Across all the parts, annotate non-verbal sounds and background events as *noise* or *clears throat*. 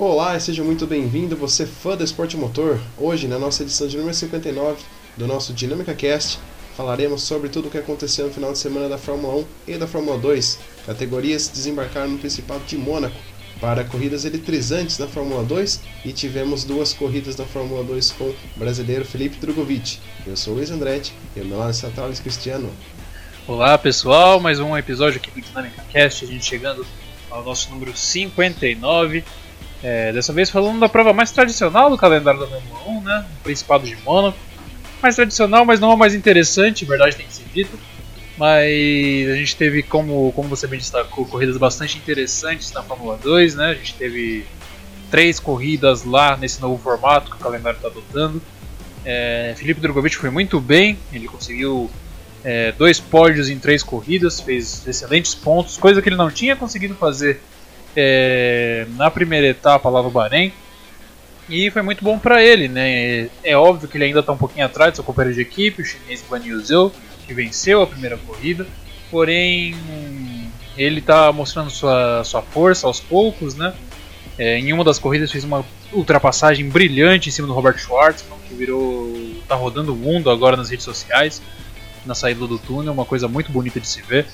Olá e seja muito bem-vindo, você fã do esporte motor. Hoje, na nossa edição de número 59 do nosso Dinâmica Cast, falaremos sobre tudo o que aconteceu no final de semana da Fórmula 1 e da Fórmula 2. Categorias desembarcaram no Principado de Mônaco para corridas eletrizantes na Fórmula 2 e tivemos duas corridas na Fórmula 2 com o brasileiro Felipe Drogovic. Eu sou Luiz Andretti e meu lado está Thales Cristiano. Olá pessoal, mais um episódio aqui do Dinâmica Cast, a gente chegando ao nosso número 59. É, dessa vez falando da prova mais tradicional do calendário da Fórmula 1, né? O Principado de Mônaco. Mais tradicional, mas não a mais interessante, verdade tem que ser dito. Mas a gente teve, como, como você bem destacou, corridas bastante interessantes na Fórmula 2, né? A gente teve três corridas lá nesse novo formato que o calendário está adotando. É, Felipe Drogovic foi muito bem, ele conseguiu é, dois pódios em três corridas, fez excelentes pontos, coisa que ele não tinha conseguido fazer é, na primeira etapa lá no Bahrein. E foi muito bom para ele, né? É óbvio que ele ainda está um pouquinho atrás do seu companheiro de equipe, o chinês Guan Yu Zhou, que venceu a primeira corrida. Porém, ele está mostrando sua, sua força aos poucos, né? É, em uma das corridas fez uma ultrapassagem brilhante em cima do Robert Schwartzman, que virou. tá rodando o mundo agora nas redes sociais, na saída do túnel, uma coisa muito bonita de se ver.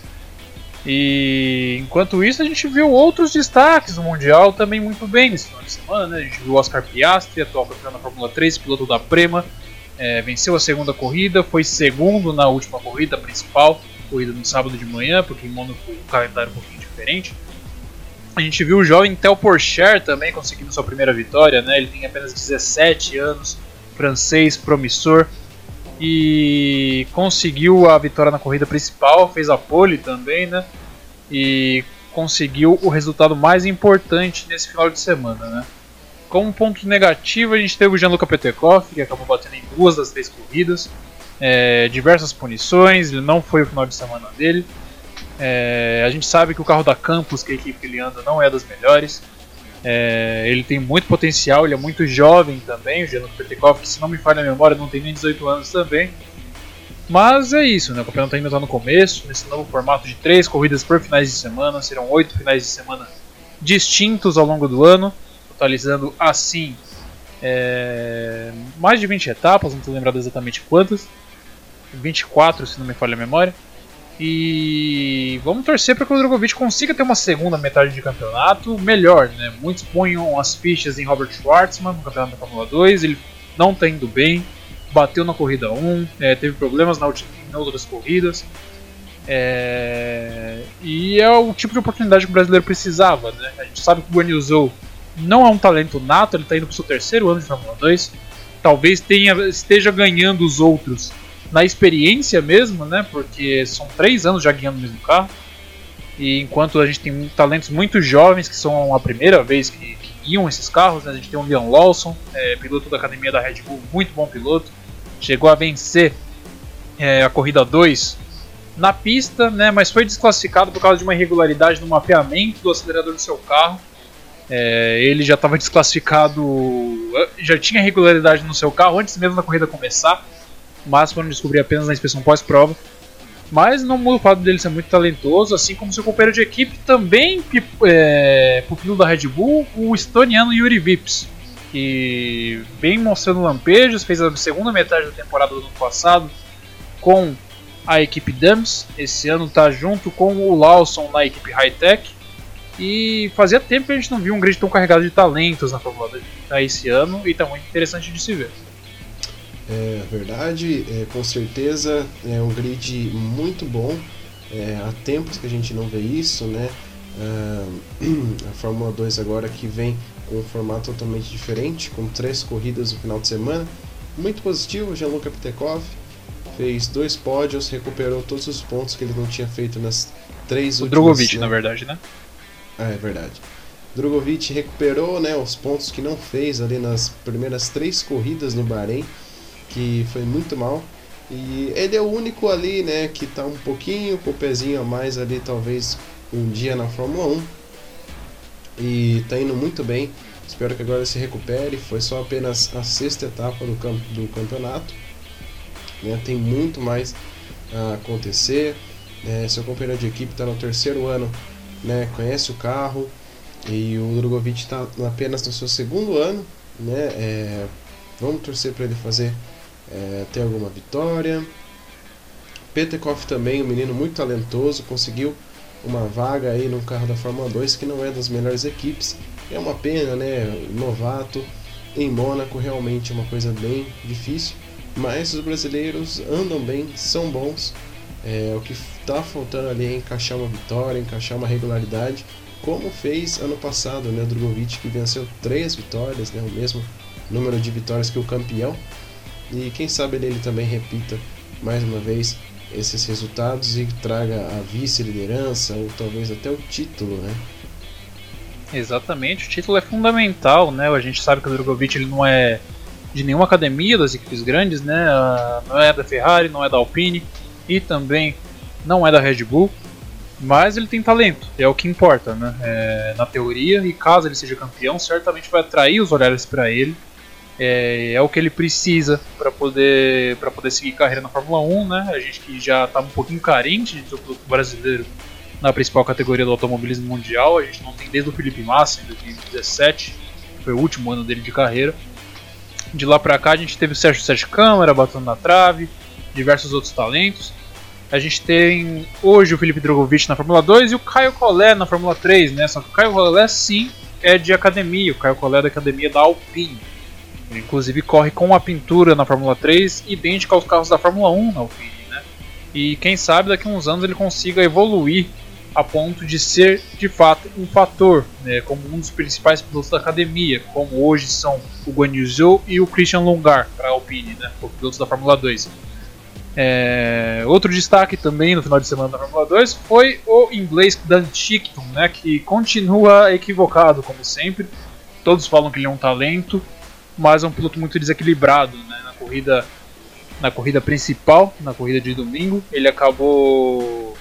E enquanto isso, a gente viu outros destaques no Mundial também muito bem nesse final de semana. Né? A gente viu o Oscar Piastri, atual campeão da Fórmula 3, piloto da Prema, é, venceu a segunda corrida, foi segundo na última corrida principal, corrida no sábado de manhã, porque em Mônaco o calendário é um pouquinho diferente. A gente viu o jovem Theo Porcher também conseguindo sua primeira vitória, né? ele tem apenas 17 anos, francês, promissor e conseguiu a vitória na corrida principal, fez a pole também, né? E conseguiu o resultado mais importante nesse final de semana, né? Como ponto negativo, a gente teve o Gianluca Petekov, que acabou batendo em duas das três corridas, é, diversas punições, ele não foi o final de semana dele. É, a gente sabe que o carro da Campus, que é a equipe que ele anda, não é das melhores. É, ele tem muito potencial, ele é muito jovem também, o Gianluca Petekov, que se não me falha a memória não tem nem 18 anos também. Mas é isso, né? o campeonato ainda está no começo, nesse novo formato de três corridas por finais de semana, serão oito finais de semana distintos ao longo do ano, totalizando assim é, mais de 20 etapas, não estou lembrado exatamente quantas, 24 se não me falha a memória. E vamos torcer para que o Drogovic consiga ter uma segunda metade de campeonato melhor. Né? Muitos ponham as fichas em Robert Schwartzman no campeonato da Fórmula 2. Ele não está indo bem, bateu na corrida 1, é, teve problemas na, em outras corridas. É, e é o tipo de oportunidade que o brasileiro precisava. Né? A gente sabe que o Guanyu não é um talento nato, ele está indo para o seu terceiro ano de Fórmula 2. Talvez tenha, esteja ganhando os outros na experiência mesmo, né? Porque são três anos já guiando o mesmo carro. E enquanto a gente tem talentos muito jovens que são a primeira vez que, que guiam esses carros, né? a gente tem o Leon Lawson, é, piloto da academia da Red Bull, muito bom piloto, chegou a vencer é, a corrida 2 na pista, né? Mas foi desclassificado por causa de uma irregularidade no mapeamento do acelerador do seu carro. É, ele já estava desclassificado, já tinha irregularidade no seu carro antes mesmo da corrida começar mas foram descobrir apenas na inspeção pós-prova. Mas não muda o fato dele ser muito talentoso, assim como seu companheiro de equipe também, é, pupilo da Red Bull, o estoniano Yuri Vips, que vem mostrando lampejos, fez a segunda metade da temporada do ano passado com a equipe Dams, esse ano está junto com o Lawson na equipe High Tech, e fazia tempo que a gente não viu um grid tão carregado de talentos na Fórmula 1 esse ano, e está muito interessante de se ver. É verdade, é, com certeza é um grid muito bom. É, há tempos que a gente não vê isso, né? Ah, *clears throat* a Fórmula 2 agora que vem com um formato totalmente diferente, com três corridas no final de semana. Muito positivo, Jean-Luc Pitekov fez dois pódios, recuperou todos os pontos que ele não tinha feito nas três o últimas... Drogovic, né? na verdade, né? Ah, é verdade. Drogovic recuperou né, os pontos que não fez ali nas primeiras três corridas no Bahrein que foi muito mal. E ele é o único ali, né, que tá um pouquinho com o pezinho a mais ali, talvez um dia na Fórmula 1. E tá indo muito bem. Espero que agora se recupere. Foi só apenas a sexta etapa do, camp do campeonato. Né, tem muito mais a acontecer. É, seu companheiro de equipe está no terceiro ano, né, conhece o carro. E o Drogovic está apenas no seu segundo ano, né? É, vamos torcer para ele fazer é, ter alguma vitória. Petekoff também, um menino muito talentoso, conseguiu uma vaga aí no carro da Fórmula 2 que não é das melhores equipes. É uma pena, né? Novato em Mônaco realmente é uma coisa bem difícil, mas os brasileiros andam bem, são bons. É, o que está faltando ali é encaixar uma vitória, encaixar uma regularidade como fez ano passado, né, Drogovic que venceu três vitórias, né, o mesmo número de vitórias que o campeão. E quem sabe ele, também repita mais uma vez esses resultados e traga a vice-liderança ou talvez até o título, né? Exatamente, o título é fundamental, né? A gente sabe que o Drogovic ele não é de nenhuma academia das equipes grandes, né? Não é da Ferrari, não é da Alpine e também não é da Red Bull. Mas ele tem talento, é o que importa, né? É, na teoria, e caso ele seja campeão, certamente vai atrair os olhares para ele. É, é, o que ele precisa para poder para poder seguir carreira na Fórmula 1, né? A gente que já estava tá um pouquinho carente de ter o brasileiro na principal categoria do automobilismo mundial. A gente não tem desde o Felipe Massa em 2017, foi o último ano dele de carreira. De lá para cá a gente teve o Sérgio Sérgio Câmara batendo na trave, diversos outros talentos. A gente tem hoje o Felipe Drogovic na Fórmula 2 e o Caio Collet na Fórmula 3, né? Só que o Caio Collet sim é de academia, o Caio Collet é da academia da Alpine. Inclusive corre com a pintura na Fórmula 3, idêntica aos carros da Fórmula 1 na Alpine, né? E quem sabe daqui a uns anos ele consiga evoluir a ponto de ser de fato um fator, né, como um dos principais pilotos da academia, como hoje são o Guan Yu e o Christian Lungar para a Alpine, né, os pilotos da Fórmula 2. É, outro destaque também no final de semana da Fórmula 2 foi o inglês Dan Tickton, né, que continua equivocado como sempre. Todos falam que ele é um talento, mas é um piloto muito desequilibrado né, na corrida na corrida principal, na corrida de domingo, ele acabou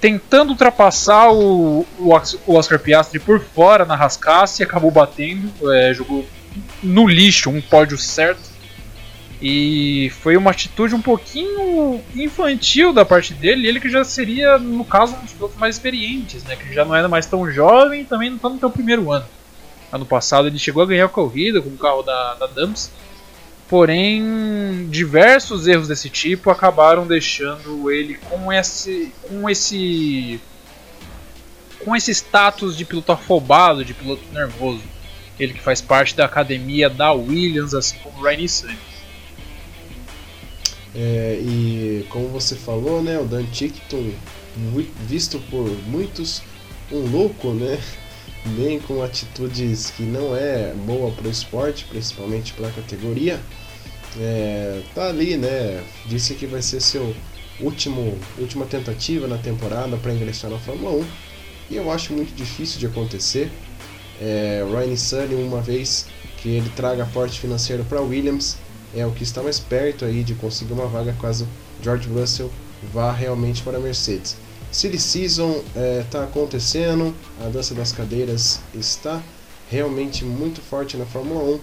tentando ultrapassar o, o Oscar Piastri por fora na rascasse e acabou batendo, é, jogou no lixo um pódio certo e foi uma atitude um pouquinho infantil da parte dele, ele que já seria, no caso, um dos pilotos mais experientes, né? Que já não era mais tão jovem e também não está no seu primeiro ano. Ano passado ele chegou a ganhar a corrida com o carro da, da Dams, porém diversos erros desse tipo acabaram deixando ele com esse, com esse, com esse status de piloto afobado, de piloto nervoso. Ele que faz parte da academia da Williams, assim como o Ryan Sainz. É, e como você falou, né, o Dan Tickton, visto por muitos um louco, né, bem com atitudes que não é boa para o esporte, principalmente para a categoria, é, tá ali, né, disse que vai ser seu último última tentativa na temporada para ingressar na Fórmula 1 e eu acho muito difícil de acontecer. É, Ryan Sully, uma vez que ele traga aporte financeiro para Williams, é o que está mais perto aí de conseguir uma vaga caso George Russell vá realmente para a Mercedes. Silly Season está é, tá acontecendo, a dança das cadeiras está realmente muito forte na Fórmula 1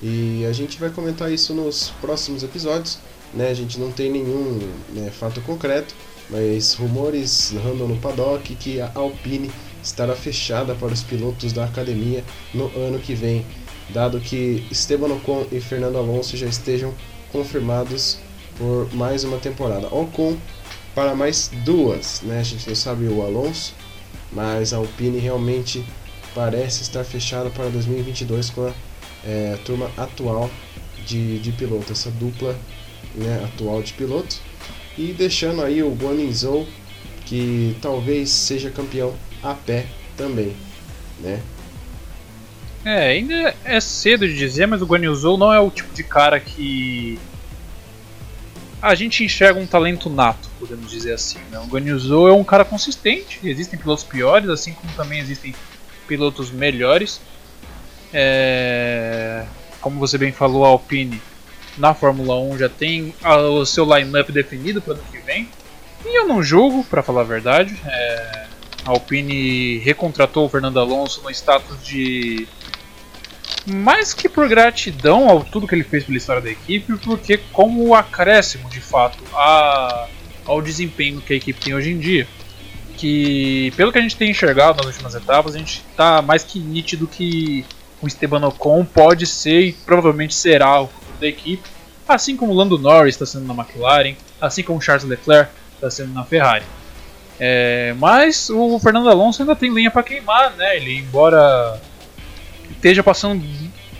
e a gente vai comentar isso nos próximos episódios. Né? A gente não tem nenhum né, fato concreto, mas rumores andam no paddock que a Alpine estará fechada para os pilotos da academia no ano que vem dado que Esteban Ocon e Fernando Alonso já estejam confirmados por mais uma temporada. Ocon para mais duas, né? A gente não sabe o Alonso, mas a Alpine realmente parece estar fechada para 2022 com a é, turma atual de, de piloto, essa dupla né, atual de pilotos. E deixando aí o Guanizhou, que talvez seja campeão a pé também, né? É, ainda é cedo de dizer, mas o Guanyu não é o tipo de cara que a gente enxerga um talento nato, podemos dizer assim. Né? O Guanyu é um cara consistente, existem pilotos piores, assim como também existem pilotos melhores. É... Como você bem falou, a Alpine na Fórmula 1 já tem o seu line-up definido para o ano que vem. E eu não julgo, para falar a verdade. É... A Alpine recontratou o Fernando Alonso no status de mais que por gratidão ao tudo que ele fez pela história da equipe, porque como acréscimo de fato a, ao desempenho que a equipe tem hoje em dia. que, pelo que a gente tem enxergado nas últimas etapas, a gente está mais que nítido que o Esteban Ocon pode ser e provavelmente será o futuro da equipe, assim como o Lando Norris está sendo na McLaren, assim como o Charles Leclerc está sendo na Ferrari. É, mas o Fernando Alonso ainda tem linha para queimar, né? Ele, embora esteja passando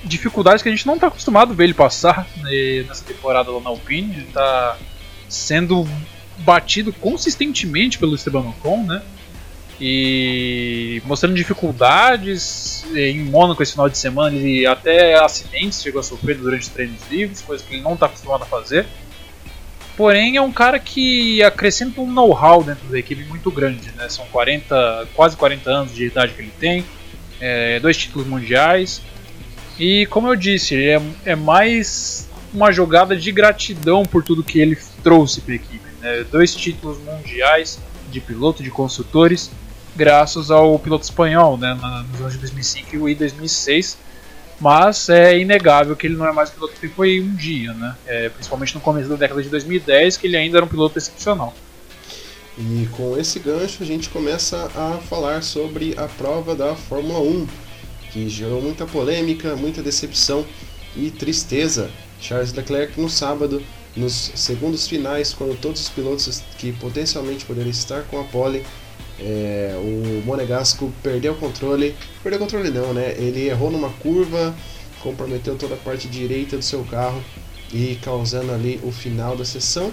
dificuldades que a gente não está acostumado a ver ele passar né, nessa temporada lá na Alpine, ele está sendo batido consistentemente pelo Esteban Ocon, né? E mostrando dificuldades em Mônaco esse final de semana, ele até acidentes chegou a sofrer durante os treinos livres, coisa que ele não está acostumado a fazer. Porém, é um cara que acrescenta um know-how dentro da equipe muito grande, né? São 40, quase 40 anos de idade que ele tem, é, dois títulos mundiais. E como eu disse, é, é mais uma jogada de gratidão por tudo que ele trouxe para a equipe. Né? Dois títulos mundiais de piloto de construtores, graças ao piloto espanhol né? nos anos de 2005 e 2006. Mas é inegável que ele não é mais piloto que foi um dia, né? É, principalmente no começo da década de 2010, que ele ainda era um piloto excepcional. E com esse gancho a gente começa a falar sobre a prova da Fórmula 1, que gerou muita polêmica, muita decepção e tristeza. Charles Leclerc no sábado, nos segundos finais, quando todos os pilotos que potencialmente poderiam estar com a pole, é, o Monegasco perdeu o controle. Perdeu o controle não, né? Ele errou numa curva, comprometeu toda a parte direita do seu carro e causando ali o final da sessão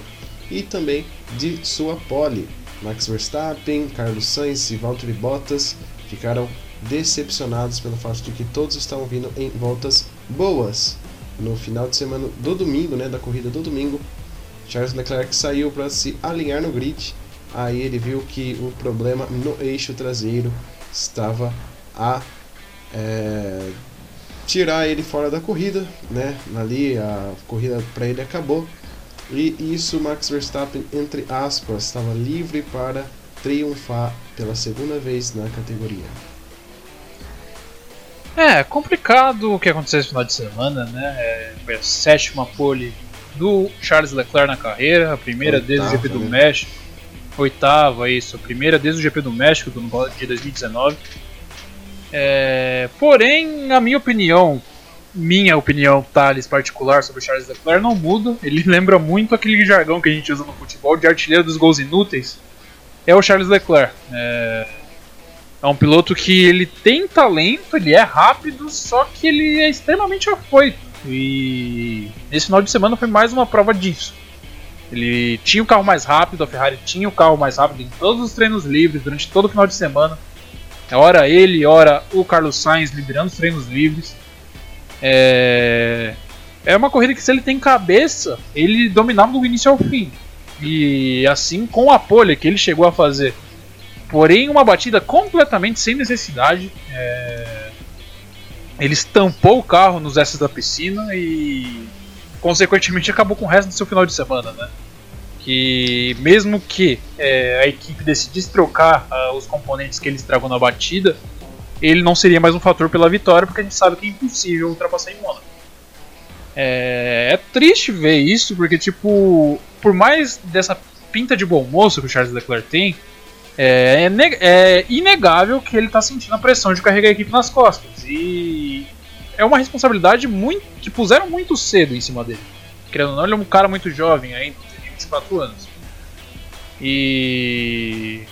e também de sua pole. Max Verstappen, Carlos Sainz e Valtteri Bottas ficaram decepcionados pelo fato de que todos estavam vindo em voltas boas. No final de semana do domingo, né, da corrida do domingo, Charles Leclerc saiu para se alinhar no grid. Aí ele viu que o problema no eixo traseiro estava a é, tirar ele fora da corrida, né? Ali a corrida para ele acabou. E isso Max Verstappen, entre aspas, estava livre para triunfar pela segunda vez na categoria. É, complicado o que aconteceu esse final de semana, né? É, foi a sétima pole do Charles Leclerc na carreira, a primeira Oitava, desde o GP do né? México. Oitava, isso, a primeira desde o GP do México do, de 2019. É, porém, a minha opinião, minha opinião, Thales, particular sobre o Charles Leclerc não muda. Ele *laughs* lembra muito aquele jargão que a gente usa no futebol de artilheiro dos gols inúteis. É o Charles Leclerc. É, é um piloto que ele tem talento, ele é rápido, só que ele é extremamente afoito. E nesse final de semana foi mais uma prova disso. Ele tinha o carro mais rápido, a Ferrari tinha o carro mais rápido em todos os treinos livres durante todo o final de semana. É hora ele, hora o Carlos Sainz liderando os treinos livres. É, é uma corrida que se ele tem cabeça, ele dominava do início ao fim. E assim com a pole que ele chegou a fazer Porém, uma batida completamente sem necessidade. É... Ele estampou o carro nos S da piscina e, consequentemente, acabou com o resto do seu final de semana, né? Que, mesmo que é, a equipe decidisse trocar uh, os componentes que ele estragou na batida, ele não seria mais um fator pela vitória, porque a gente sabe que é impossível ultrapassar em Mônaco. É, é triste ver isso, porque, tipo, por mais dessa pinta de bom moço que o Charles Leclerc tem, é, é, é inegável que ele está sentindo a pressão de carregar a equipe nas costas. E é uma responsabilidade muito que puseram muito cedo em cima dele. Querendo ou não, ele é um cara muito jovem ainda, tem 24 anos. E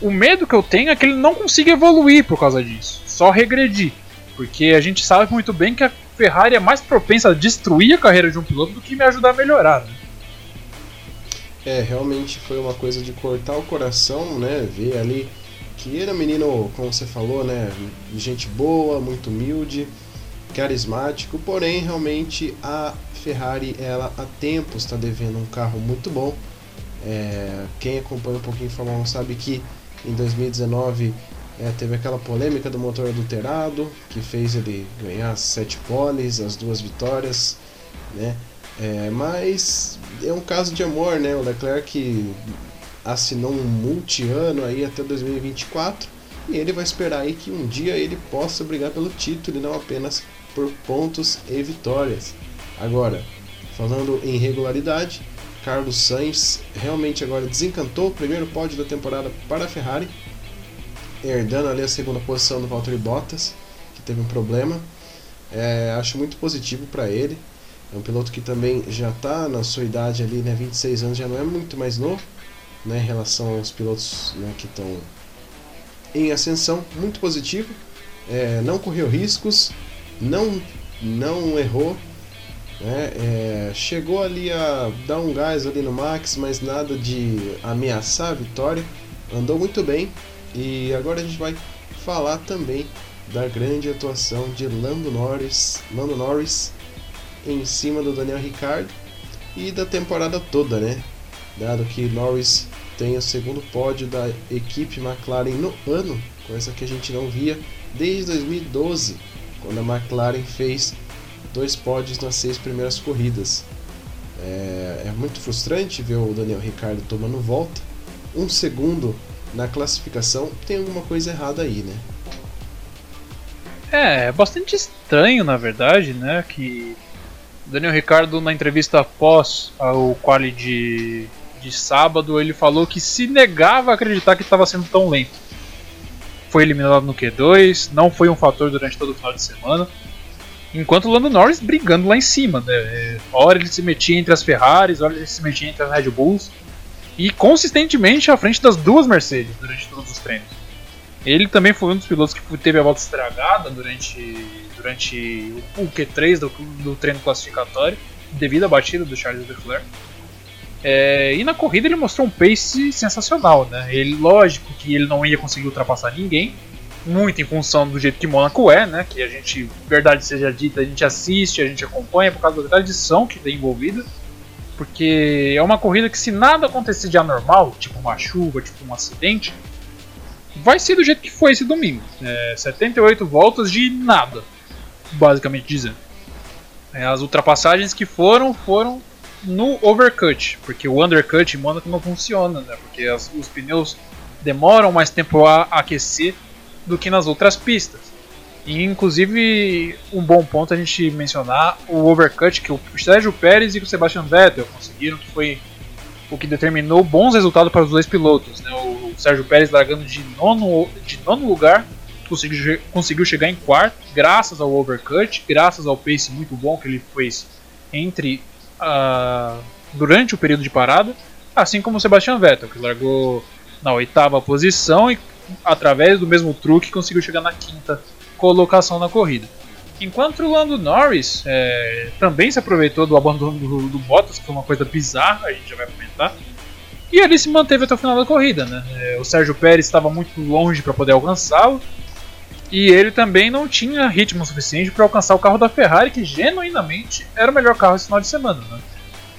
o medo que eu tenho é que ele não consiga evoluir por causa disso, só regredir. Porque a gente sabe muito bem que a Ferrari é mais propensa a destruir a carreira de um piloto do que me ajudar a melhorar. Né? É, realmente foi uma coisa de cortar o coração, né? Ver ali que era menino, como você falou, né? Gente boa, muito humilde, carismático, porém realmente a Ferrari ela há tempos está devendo um carro muito bom. É, quem acompanha um pouquinho a Fórmula 1 sabe que em 2019 é, teve aquela polêmica do motor adulterado que fez ele ganhar sete poles, as duas vitórias, né? É, mas é um caso de amor, né? O Leclerc assinou um multi-ano aí até 2024 e ele vai esperar aí que um dia ele possa brigar pelo título e não apenas por pontos e vitórias. Agora, falando em regularidade, Carlos Sainz realmente agora desencantou o primeiro pódio da temporada para a Ferrari, herdando ali a segunda posição do Valtteri Bottas, que teve um problema. É, acho muito positivo para ele. É um piloto que também já está na sua idade ali, né, 26 anos, já não é muito mais novo, né, em relação aos pilotos né, que estão em ascensão, muito positivo. É, não correu riscos, não, não errou, né, é, chegou ali a dar um gás ali no Max, mas nada de ameaçar a vitória. Andou muito bem e agora a gente vai falar também da grande atuação de Lando Norris, Lando Norris em cima do Daniel Ricciardo e da temporada toda, né? Dado que Norris tem o segundo pódio da equipe McLaren no ano, coisa que a gente não via desde 2012, quando a McLaren fez dois pódios nas seis primeiras corridas. É, é muito frustrante ver o Daniel Ricciardo tomando volta, um segundo na classificação, tem alguma coisa errada aí, né? É, é bastante estranho, na verdade, né? Que Daniel Ricardo, na entrevista após o quali de, de sábado, ele falou que se negava a acreditar que estava sendo tão lento. Foi eliminado no Q2, não foi um fator durante todo o final de semana. Enquanto o Lando Norris brigando lá em cima, né? É, hora ele se metia entre as Ferraris, hora ele se metia entre as Red Bulls. E consistentemente à frente das duas Mercedes durante todos os treinos. Ele também foi um dos pilotos que teve a volta estragada durante, durante o Q3 do, do treino classificatório, devido à batida do Charles Leclerc. É, e na corrida ele mostrou um pace sensacional, né? Ele, lógico que ele não ia conseguir ultrapassar ninguém, muito em função do jeito que Mônaco é, né? Que a gente, verdade seja dita, a gente assiste, a gente acompanha por causa da tradição que tem envolvida. Porque é uma corrida que se nada acontecer de anormal, tipo uma chuva, tipo um acidente, vai ser do jeito que foi esse domingo. É, 78 voltas de nada, basicamente dizendo. É, as ultrapassagens que foram, foram no overcut, porque o undercut em Mônaco não funciona, né? Porque as, os pneus demoram mais tempo a aquecer do que nas outras pistas. E, inclusive, um bom ponto a gente mencionar o overcut que o Sérgio Pérez e o Sebastian Vettel conseguiram, que foi o que determinou bons resultados para os dois pilotos. Né? O Sérgio Pérez largando de nono, de nono lugar, conseguiu, conseguiu chegar em quarto, graças ao overcut, graças ao pace muito bom que ele fez entre uh, durante o período de parada, assim como o Sebastian Vettel, que largou na oitava posição e através do mesmo truque conseguiu chegar na quinta colocação na corrida. Enquanto o Lando Norris é, também se aproveitou do abandono do, do, Bottas, que foi uma coisa bizarra, a gente já vai comentar. E ele se manteve até o final da corrida. Né? É, o Sérgio Pérez estava muito longe para poder alcançá-lo. E ele também não tinha ritmo suficiente para alcançar o carro da Ferrari, que genuinamente era o melhor carro esse final de semana. Né?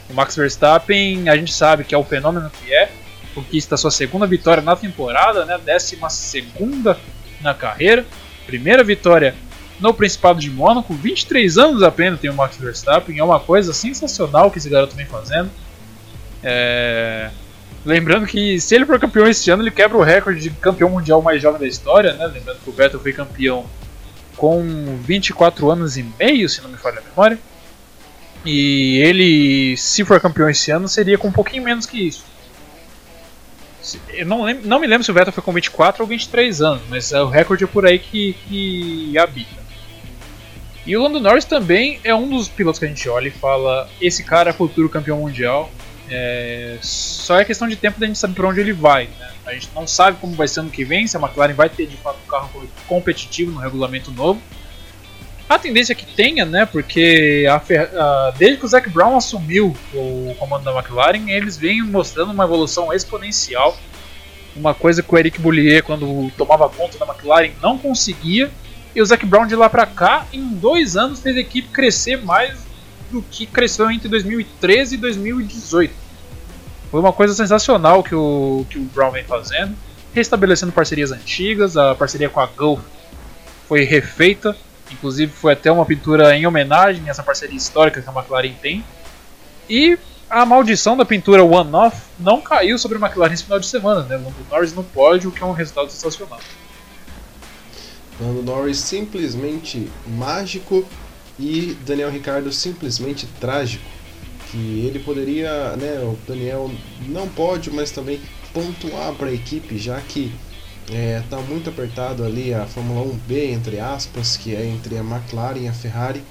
O Max Verstappen, a gente sabe que é o fenômeno que é, conquista sua segunda vitória na temporada, né? décima segunda na carreira. Primeira vitória no Principado de Mônaco, 23 anos apenas tem o Max Verstappen, é uma coisa sensacional que esse garoto vem fazendo. É... Lembrando que se ele for campeão esse ano, ele quebra o recorde de campeão mundial mais jovem da história, né? Lembrando que o Vettel foi campeão com 24 anos e meio, se não me falha a memória. E ele, se for campeão esse ano, seria com um pouquinho menos que isso. Eu não, lembro, não me lembro se o Vettel foi com 24 ou 23 anos, mas é o recorde é por aí que, que habita. E o Lando Norris também é um dos pilotos que a gente olha e fala: esse cara é futuro campeão mundial. É, só é questão de tempo da gente saber para onde ele vai. Né? A gente não sabe como vai ser ano que vem, se a McLaren vai ter de fato um carro competitivo no regulamento novo. A tendência é que tenha, né? Porque a, a, desde que o Zac Brown assumiu o comando da McLaren, eles vêm mostrando uma evolução exponencial. Uma coisa que o Eric Boulier, quando tomava conta da McLaren, não conseguia. E o Zac Brown de lá pra cá, em dois anos, fez a equipe crescer mais do que cresceu entre 2013 e 2018. Foi uma coisa sensacional que o, que o Brown vem fazendo, restabelecendo parcerias antigas. A parceria com a Gulf foi refeita Inclusive foi até uma pintura em homenagem a essa parceria histórica que a McLaren tem. E a maldição da pintura One Off não caiu sobre a McLaren esse final de semana, né? Lando Norris no pódio, o que é um resultado sensacional. Lando Norris simplesmente mágico e Daniel Ricciardo simplesmente trágico. que ele poderia, né, o Daniel não pode, mas também pontuar para a equipe, já que está é, muito apertado ali a Fórmula 1B, entre aspas, que é entre a McLaren e a Ferrari.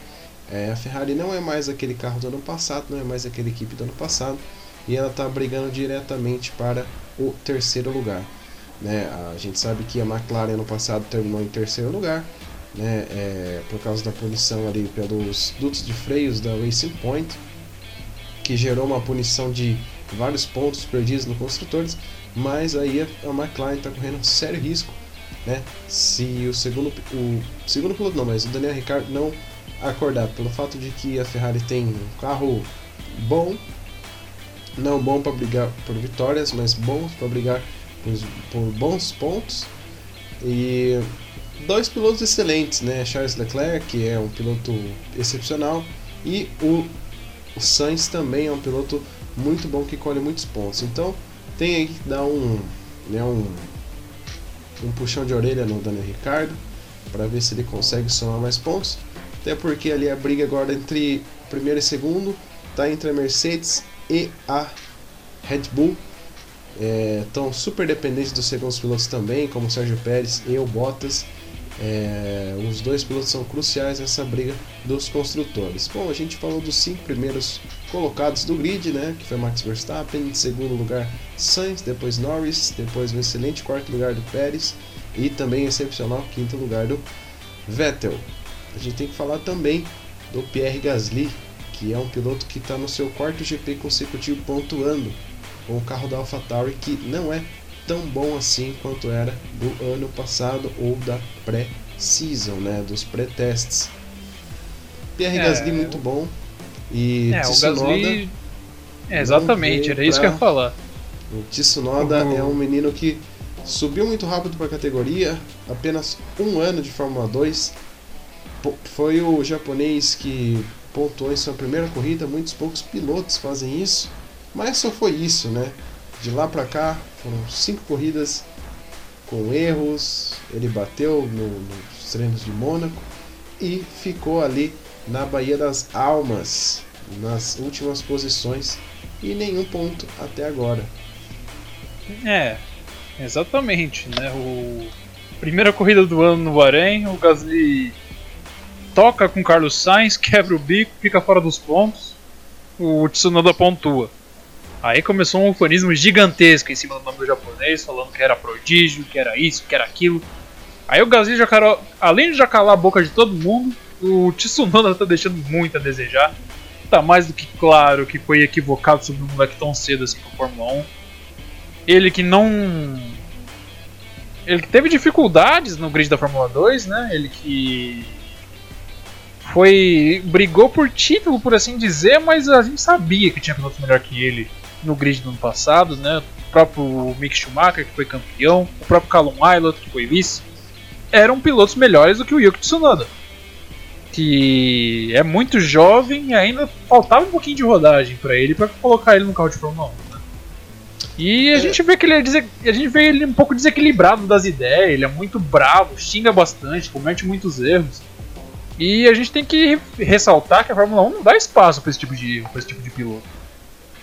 É, a Ferrari não é mais aquele carro do ano passado, não é mais aquela equipe do ano passado, e ela está brigando diretamente para o terceiro lugar. Né? A gente sabe que a McLaren ano passado terminou em terceiro lugar, né? É, por causa da punição ali pelos dutos de freios da Racing Point, que gerou uma punição de vários pontos perdidos no construtores, mas aí a McLaren está correndo um sério risco, né? Se o segundo, o segundo piloto não, mas o Daniel Ricciardo não acordar pelo fato de que a Ferrari tem um carro bom, não bom para brigar por vitórias, mas bom para brigar por, bons pontos e dois pilotos excelentes, né? Charles Leclerc que é um piloto excepcional e o, o Sainz também é um piloto muito bom que colhe muitos pontos. Então tem aí que dar um, né, um, um puxão de orelha no Daniel Ricardo para ver se ele consegue somar mais pontos. Até porque ali a briga agora entre primeiro e segundo está entre a Mercedes e a Red Bull. Estão é, super dependentes dos segundos pilotos também, como Sérgio Pérez e o Bottas. É, os dois pilotos são cruciais nessa briga dos construtores. Bom, a gente falou dos cinco primeiros colocados do grid, né? Que foi Max Verstappen, em segundo lugar Sainz, depois Norris, depois o excelente quarto lugar do Pérez e também excepcional quinto lugar do Vettel. A gente tem que falar também do Pierre Gasly, que é um piloto que está no seu quarto GP consecutivo pontuando o carro da AlphaTauri, que não é tão bom assim quanto era do ano passado ou da pré-season, né, dos pré-testes. Pierre é, Gasly muito bom e é, Tsunoda o Gasly... É, exatamente, era isso pra... que eu ia falar. O Tsunoda uhum. é um menino que subiu muito rápido para a categoria, apenas um ano de Fórmula 2. Foi o japonês que pontuou em sua primeira corrida, muitos poucos pilotos fazem isso, mas só foi isso, né? De lá para cá foram cinco corridas com erros, ele bateu no, nos treinos de Mônaco e ficou ali na Baía das Almas, nas últimas posições e nenhum ponto até agora. É, exatamente, né? O primeira corrida do ano no Bahrein, o Gasly toca com Carlos Sainz, quebra o bico, fica fora dos pontos. O Tsunoda pontua. Aí começou um ufanismo gigantesco em cima do nome do japonês, falando que era prodígio, que era isso, que era aquilo. Aí o Gasly já carou, além de já calar a boca de todo mundo, o Tsunoda tá deixando muito a desejar. Tá mais do que claro que foi equivocado sobre um moleque tão cedo assim com a Fórmula 1. Ele que não. Ele que teve dificuldades no grid da Fórmula 2, né? Ele que foi brigou por título, por assim dizer, mas a gente sabia que tinha piloto melhor que ele no grid do ano passado, né? O próprio Mick Schumacher, que foi campeão, o próprio Callum Ilott, que foi vice, eram pilotos melhores do que o Yuki Tsunoda. Que é muito jovem e ainda faltava um pouquinho de rodagem para ele para colocar ele no carro de Fórmula 1. Né? E a é. gente vê que ele é a gente vê ele um pouco desequilibrado das ideias, ele é muito bravo, xinga bastante, comete muitos erros. E a gente tem que ressaltar que a Fórmula 1 não dá espaço para esse tipo de pra esse tipo de piloto.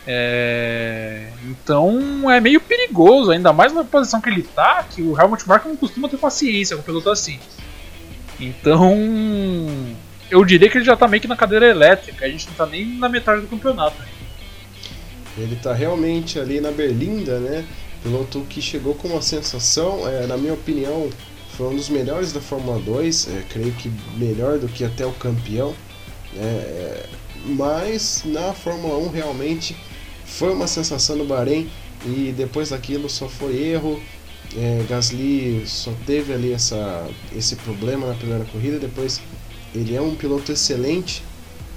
É... Então é meio perigoso, ainda mais na posição que ele tá, que o Helmut Marko não costuma ter paciência com um piloto assim. Então eu diria que ele já tá meio que na cadeira elétrica, a gente não tá nem na metade do campeonato. Ele tá realmente ali na berlinda, né? Piloto que chegou com uma sensação, é, na minha opinião, foi um dos melhores da Fórmula 2, é, creio que melhor do que até o campeão. Né, é, mas na Fórmula 1 realmente foi uma sensação no Bahrein e depois daquilo só foi erro. É, Gasly só teve ali essa, esse problema na primeira corrida, depois ele é um piloto excelente,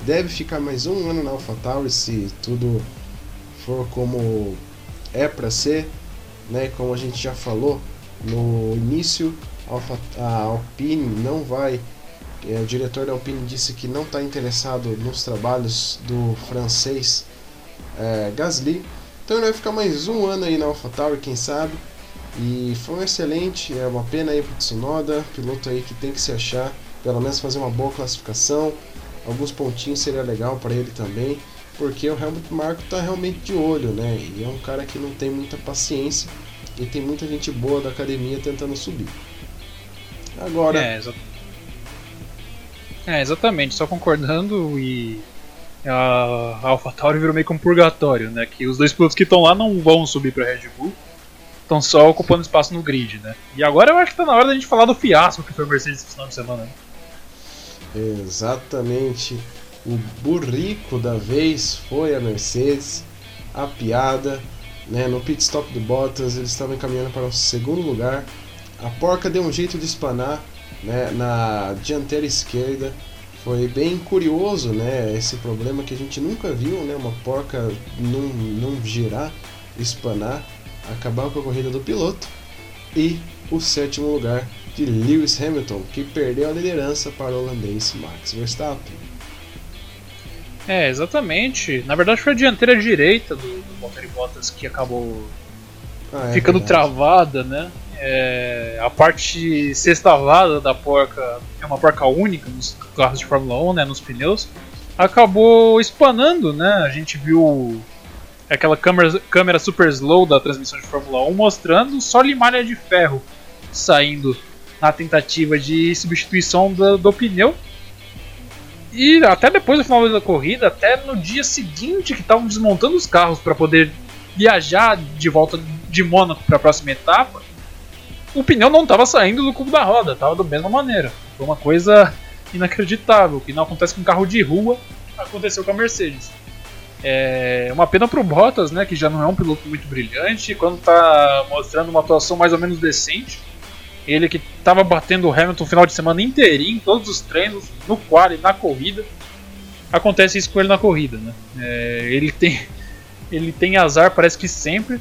deve ficar mais um ano na AlphaTauri se tudo for como é para ser, né? Como a gente já falou no início, Alfa, a Alpine não vai. É, o diretor da Alpine disse que não está interessado nos trabalhos do francês é, Gasly. Então ele vai ficar mais um ano aí na AlphaTauri, quem sabe. E foi um excelente, é uma pena aí pro Tsunoda, piloto aí que tem que se achar, pelo menos fazer uma boa classificação. Alguns pontinhos seria legal para ele também. porque o Helmut Marko está realmente de olho, né? E é um cara que não tem muita paciência e tem muita gente boa da academia tentando subir. Agora. É, exa é exatamente, só concordando e. A AlphaTauri virou meio que um purgatório, né? Que os dois pilotos que estão lá não vão subir para Red Bull, estão só ocupando espaço no grid, né? E agora eu acho que tá na hora da gente falar do fiasco que foi o Mercedes esse final de semana. Né? Exatamente. O burrico da vez foi a Mercedes, a piada. Né? No pit stop do Bottas, eles estavam caminhando para o segundo lugar. A porca deu um jeito de espanar né? na dianteira esquerda. Foi bem curioso né? esse problema que a gente nunca viu, né? uma porca não, não girar, espanar, acabar com a corrida do piloto. E o sétimo lugar de Lewis Hamilton, que perdeu a liderança para o holandês Max Verstappen. É, exatamente. Na verdade foi a dianteira direita do, do Valtteri Bottas que acabou ah, é ficando verdade. travada, né? É, a parte sextavada da porca é uma porca única nos carros de Fórmula 1, né, nos pneus, acabou espanando, né? A gente viu aquela câmera, câmera super slow da transmissão de Fórmula 1 mostrando só limalha de ferro saindo na tentativa de substituição do, do pneu. E até depois do final da corrida, até no dia seguinte que estavam desmontando os carros para poder viajar de volta de Mônaco para a próxima etapa, o pneu não estava saindo do cubo da roda, estava da mesma maneira. Foi uma coisa inacreditável, que não acontece com carro de rua, aconteceu com a Mercedes. É uma pena pro Bottas, né, que já não é um piloto muito brilhante, quando está mostrando uma atuação mais ou menos decente, ele que estava batendo o Hamilton o final de semana inteirinho, todos os treinos, no quali, na corrida. Acontece isso com ele na corrida, né? É, ele, tem, ele tem azar, parece que sempre.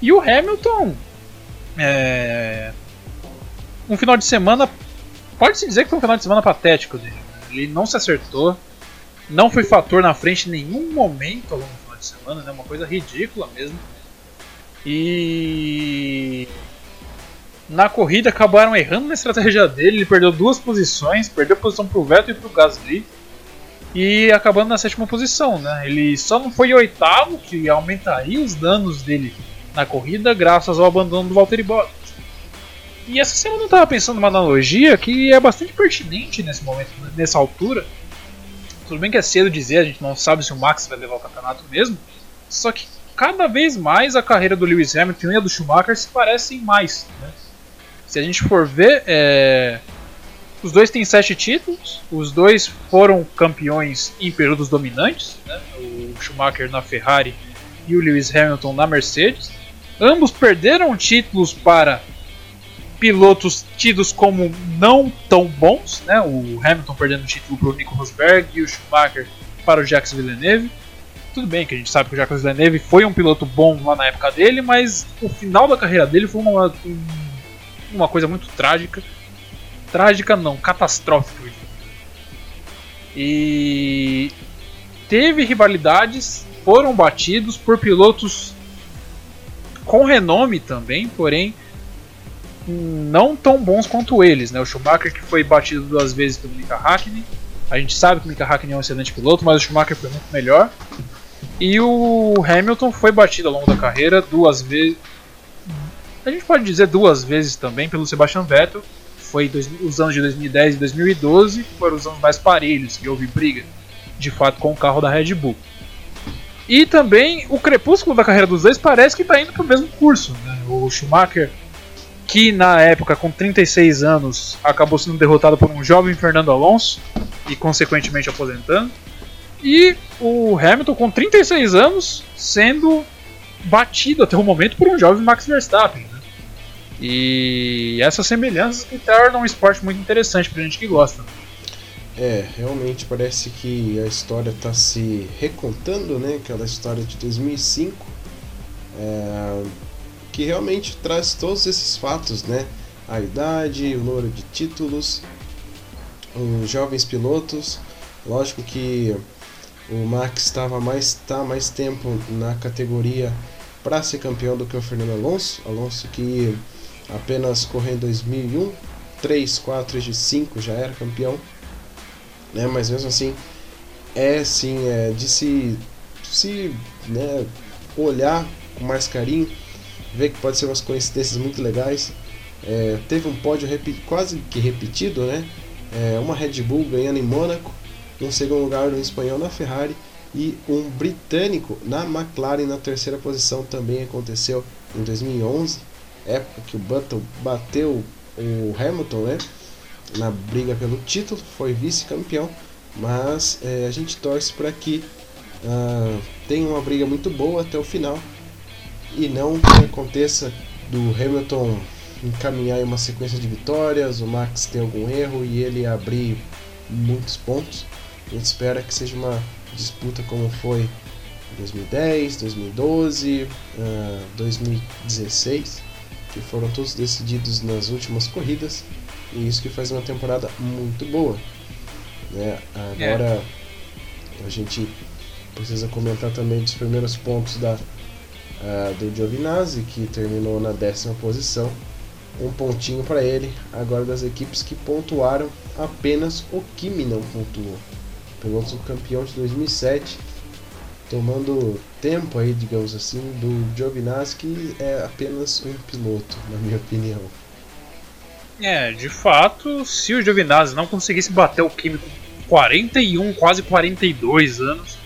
E o Hamilton. É, um final de semana. Pode-se dizer que foi um final de semana patético dele. Ele não se acertou. Não foi fator na frente em nenhum momento ao longo do final de semana, né? Uma coisa ridícula mesmo. E na corrida acabaram errando na estratégia dele, ele perdeu duas posições, perdeu posição para o Vettel e para o Gasly e acabando na sétima posição, né? Ele só não foi oitavo, que aumentaria os danos dele na corrida graças ao abandono do Valtteri Bottas. E essa semana eu estava pensando numa analogia que é bastante pertinente nesse momento, nessa altura. Tudo bem que é cedo dizer, a gente não sabe se o Max vai levar o campeonato mesmo. Só que cada vez mais a carreira do Lewis Hamilton e a do Schumacher se parecem mais. Né? Se a gente for ver, é... os dois têm sete títulos, os dois foram campeões em períodos dominantes, né? o Schumacher na Ferrari e o Lewis Hamilton na Mercedes. Ambos perderam títulos para pilotos tidos como não tão bons, né? o Hamilton perdendo o título para o Nico Rosberg e o Schumacher para o Jacques Villeneuve. Tudo bem que a gente sabe que o Jacques Villeneuve foi um piloto bom lá na época dele, mas o final da carreira dele foi uma, um uma coisa muito trágica. Trágica não, catastrófica. E teve rivalidades, foram batidos por pilotos com renome também, porém não tão bons quanto eles, né? O Schumacher que foi batido duas vezes pelo Mika Hakkinen. A gente sabe que o Mika Hakkinen é um excelente piloto, mas o Schumacher foi muito melhor. E o Hamilton foi batido ao longo da carreira duas vezes, a gente pode dizer duas vezes também pelo Sebastian Vettel. Foi dois, os anos de 2010 e 2012 foram os anos mais parelhos que houve briga, de fato, com o carro da Red Bull. E também o crepúsculo da carreira dos dois parece que está indo para o mesmo curso. Né? O Schumacher, que na época com 36 anos acabou sendo derrotado por um jovem Fernando Alonso e consequentemente aposentando. E o Hamilton com 36 anos sendo batido até o momento por um jovem Max Verstappen. E essas semelhanças que tornam um esporte muito interessante pra gente que gosta. É, realmente parece que a história está se recontando, né? Aquela história de 2005, é, que realmente traz todos esses fatos, né? A idade, o número de títulos, os jovens pilotos. Lógico que o Max estava mais tá mais tempo na categoria para ser campeão do que o Fernando Alonso. Alonso que apenas correu em 2001, 3, 4 de 5 já era campeão, né? Mas mesmo assim é sim é de se se né, olhar com mais carinho, ver que pode ser umas coincidências muito legais. É, teve um pódio quase que repetido, né? É, uma Red Bull ganhando em Mônaco, um segundo lugar no espanhol na Ferrari e um britânico na McLaren na terceira posição também aconteceu em 2011, época que o Button bateu o Hamilton, né? Na briga pelo título, foi vice-campeão, mas é, a gente torce para que uh, tenha uma briga muito boa até o final e não que aconteça do Hamilton encaminhar uma sequência de vitórias, o Max ter algum erro e ele abrir muitos pontos. A gente espera que seja uma disputa como foi 2010, 2012, uh, 2016, que foram todos decididos nas últimas corridas, e isso que faz uma temporada muito boa. Né? Agora é. a gente precisa comentar também dos primeiros pontos da, uh, do Giovinazzi, que terminou na décima posição. Um pontinho para ele. Agora das equipes que pontuaram, apenas o Kimi não pontuou. Piloto campeão de 2007, tomando tempo aí, digamos assim, do Giovinazzi, que é apenas um piloto, na minha opinião. É, de fato, se o Giovinazzi não conseguisse bater o com 41, quase 42 anos,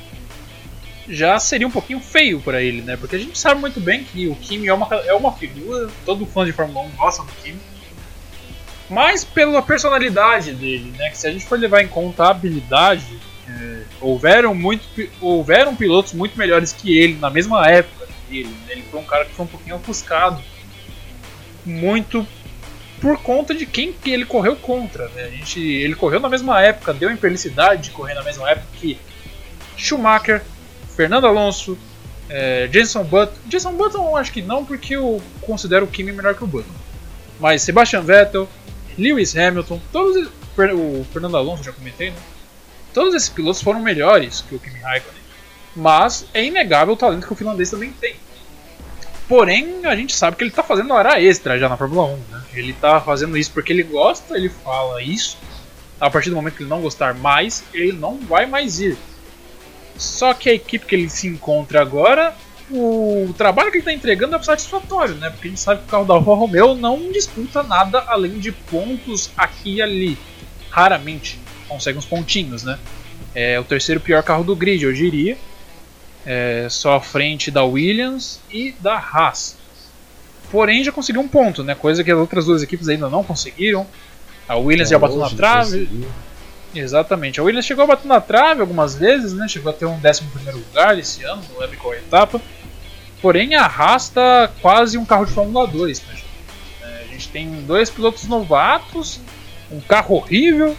já seria um pouquinho feio para ele, né? Porque a gente sabe muito bem que o Kimi é uma, é uma figura, todo fã de Fórmula 1 gosta do Kimi. Mas pela personalidade dele, né? Que se a gente for levar em conta a habilidade, é, houveram, muito, houveram pilotos muito melhores que ele na mesma época dele. Né? Ele foi um cara que foi um pouquinho ofuscado. Muito por conta de quem que ele correu contra. Né? A gente, ele correu na mesma época, deu infelicidade de correr na mesma época que Schumacher, Fernando Alonso, é, Jenson Button. Jenson Button acho que não, porque eu considero o Kimi melhor que o Button. Mas Sebastian Vettel, Lewis Hamilton, todos o Fernando Alonso já comentei, né? Todos esses pilotos foram melhores que o Kimi Raikkonen. Mas é inegável o talento que o finlandês também tem. Porém, a gente sabe que ele está fazendo hora extra já na Fórmula 1. Né? Ele está fazendo isso porque ele gosta, ele fala isso. A partir do momento que ele não gostar mais, ele não vai mais ir. Só que a equipe que ele se encontra agora, o trabalho que ele está entregando é satisfatório, né? Porque a gente sabe que o carro da Alfa Romeo não disputa nada além de pontos aqui e ali. Raramente consegue uns pontinhos, né? É o terceiro pior carro do grid, eu diria. É, só à frente da Williams e da Haas. Porém, já conseguiu um ponto, né? Coisa que as outras duas equipes ainda não conseguiram. A Williams é, já bateu na trave. Exatamente. A Williams chegou a bater na trave algumas vezes, né? Chegou a ter um 11 lugar esse ano, não lembro qual etapa. Porém, arrasta quase um carro de Fórmula 2. Né? É, a gente tem dois pilotos novatos, um carro horrível,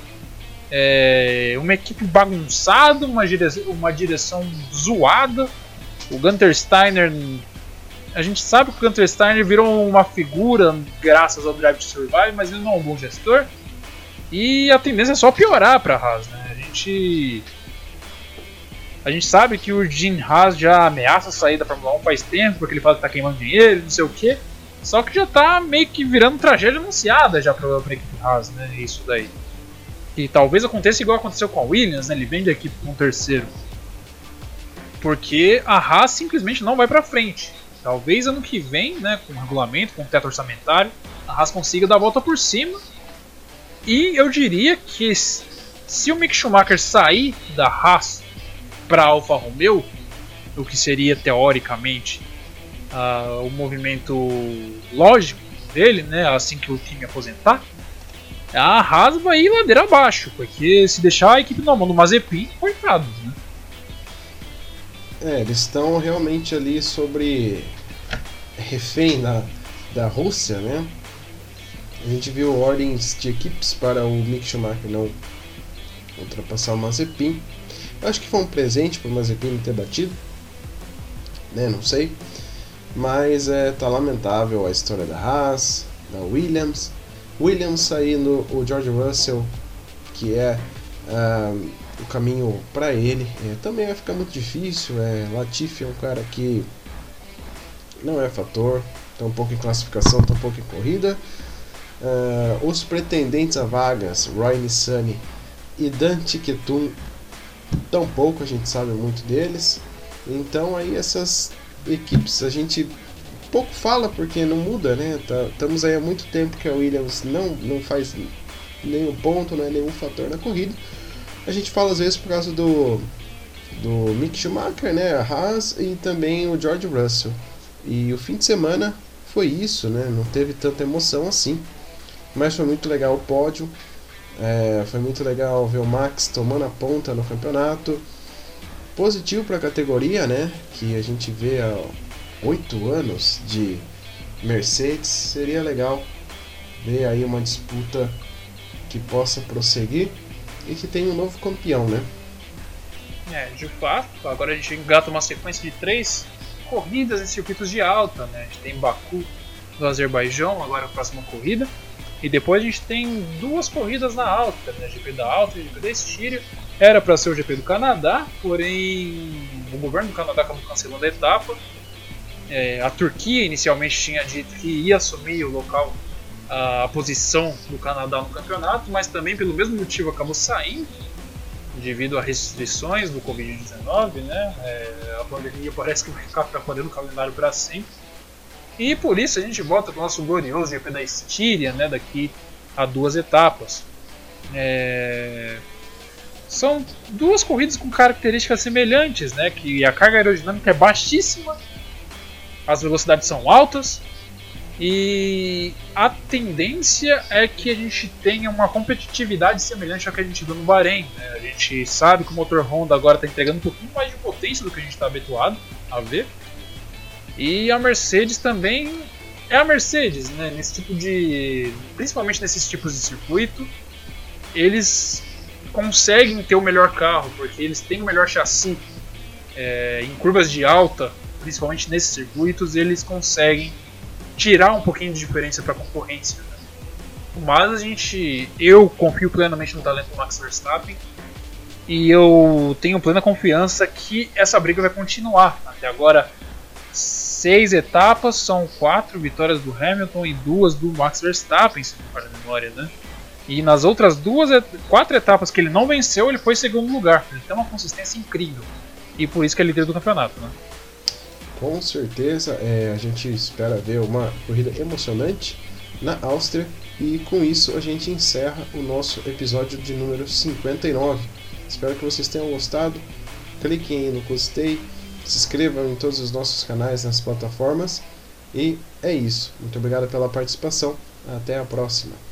é, uma equipe bagunçada, uma direção, uma direção zoada. O Gunter Steiner. A gente sabe que o Gunter Steiner virou uma figura graças ao Drive to Survive, mas ele não é um bom gestor. E a tendência é só piorar para a Haas. Né? A gente. A gente sabe que o Jim Haas já ameaça sair da Fórmula 1 faz tempo, porque ele fala que tá queimando dinheiro, não sei o que. Só que já tá meio que virando tragédia anunciada já pra, pra equipe Haas, né? Isso daí. E talvez aconteça igual aconteceu com a Williams, né? Ele vem da equipe com um terceiro. Porque a Haas simplesmente não vai para frente. Talvez ano que vem, né, com regulamento, com teto orçamentário, a Haas consiga dar a volta por cima e eu diria que se o Mick Schumacher sair da Haas para Alfa Romeo, o que seria teoricamente uh, o movimento lógico dele, né, assim que o time aposentar, a Haas vai ir ladeira abaixo, porque se deixar a equipe na mão do Mazepin, coitado, né? É, eles estão realmente ali sobre refém da, da Rússia, né? A gente viu ordens de equipes para o Mick Schumacher não ultrapassar o Mazepin. Acho que foi um presente para o Mazepin ter batido, né? Não sei. Mas é, tá lamentável a história da Haas, da Williams. Williams saindo, o George Russell, que é uh, o caminho para ele, é, também vai ficar muito difícil. É, Latifi é um cara que não é fator, tá um pouco em classificação, tá um pouco em corrida. Uh, os pretendentes a vagas, Roy Nissani e Dante Ketum, tão pouco a gente sabe muito deles. Então aí essas equipes a gente pouco fala porque não muda, né? Tá, estamos aí há muito tempo que a Williams não, não faz nenhum ponto, não é nenhum fator na corrida. A gente fala às vezes por causa do, do Mick Schumacher, né? A Haas e também o George Russell. E o fim de semana foi isso, né? Não teve tanta emoção assim. Mas foi muito legal o pódio. É, foi muito legal ver o Max tomando a ponta no campeonato. Positivo para a categoria, né? Que a gente vê há oito anos de Mercedes. Seria legal ver aí uma disputa que possa prosseguir e que tenha um novo campeão, né? É, de fato, agora a gente engata uma sequência de três corridas em circuitos de alta, né? A gente tem Baku do Azerbaijão, agora a próxima corrida. E depois a gente tem duas corridas na alta, né? GP da Alta e GP da Estíria. Era para ser o GP do Canadá, porém o governo do Canadá acabou cancelando a etapa. É, a Turquia inicialmente tinha dito que ia assumir o local, a, a posição do Canadá no campeonato, mas também pelo mesmo motivo acabou saindo devido a restrições do Covid-19, né? É, a pandemia parece que vai ficar atrapalhando o calendário para sempre. E por isso a gente volta para o nosso glorioso GP da Estíria, né? Daqui a duas etapas. É... São duas corridas com características semelhantes, né? Que a carga aerodinâmica é baixíssima, as velocidades são altas e a tendência é que a gente tenha uma competitividade semelhante ao que a gente viu no Bahrein. Né? A gente sabe que o motor Honda agora está entregando um pouquinho mais de potência do que a gente está habituado a ver. E a Mercedes também é a Mercedes, né? Nesse tipo de, principalmente nesses tipos de circuito, eles conseguem ter o melhor carro porque eles têm o melhor chassi. É, em curvas de alta, principalmente nesses circuitos, eles conseguem tirar um pouquinho de diferença para a concorrência. Né? Mas a gente, eu confio plenamente no talento do Max Verstappen e eu tenho plena confiança que essa briga vai continuar. Até agora, seis etapas, são quatro vitórias do Hamilton e duas do Max Verstappen, se não me a memória, né? E nas outras duas, quatro etapas que ele não venceu, ele foi segundo lugar. Ele tem uma consistência incrível. E por isso que é líder do campeonato, né? Com certeza, é, a gente espera ver uma corrida emocionante na Áustria. E com isso a gente encerra o nosso episódio de número 59. Espero que vocês tenham gostado. Cliquem aí no gostei, se inscrevam em todos os nossos canais nas plataformas. E é isso. Muito obrigado pela participação. Até a próxima.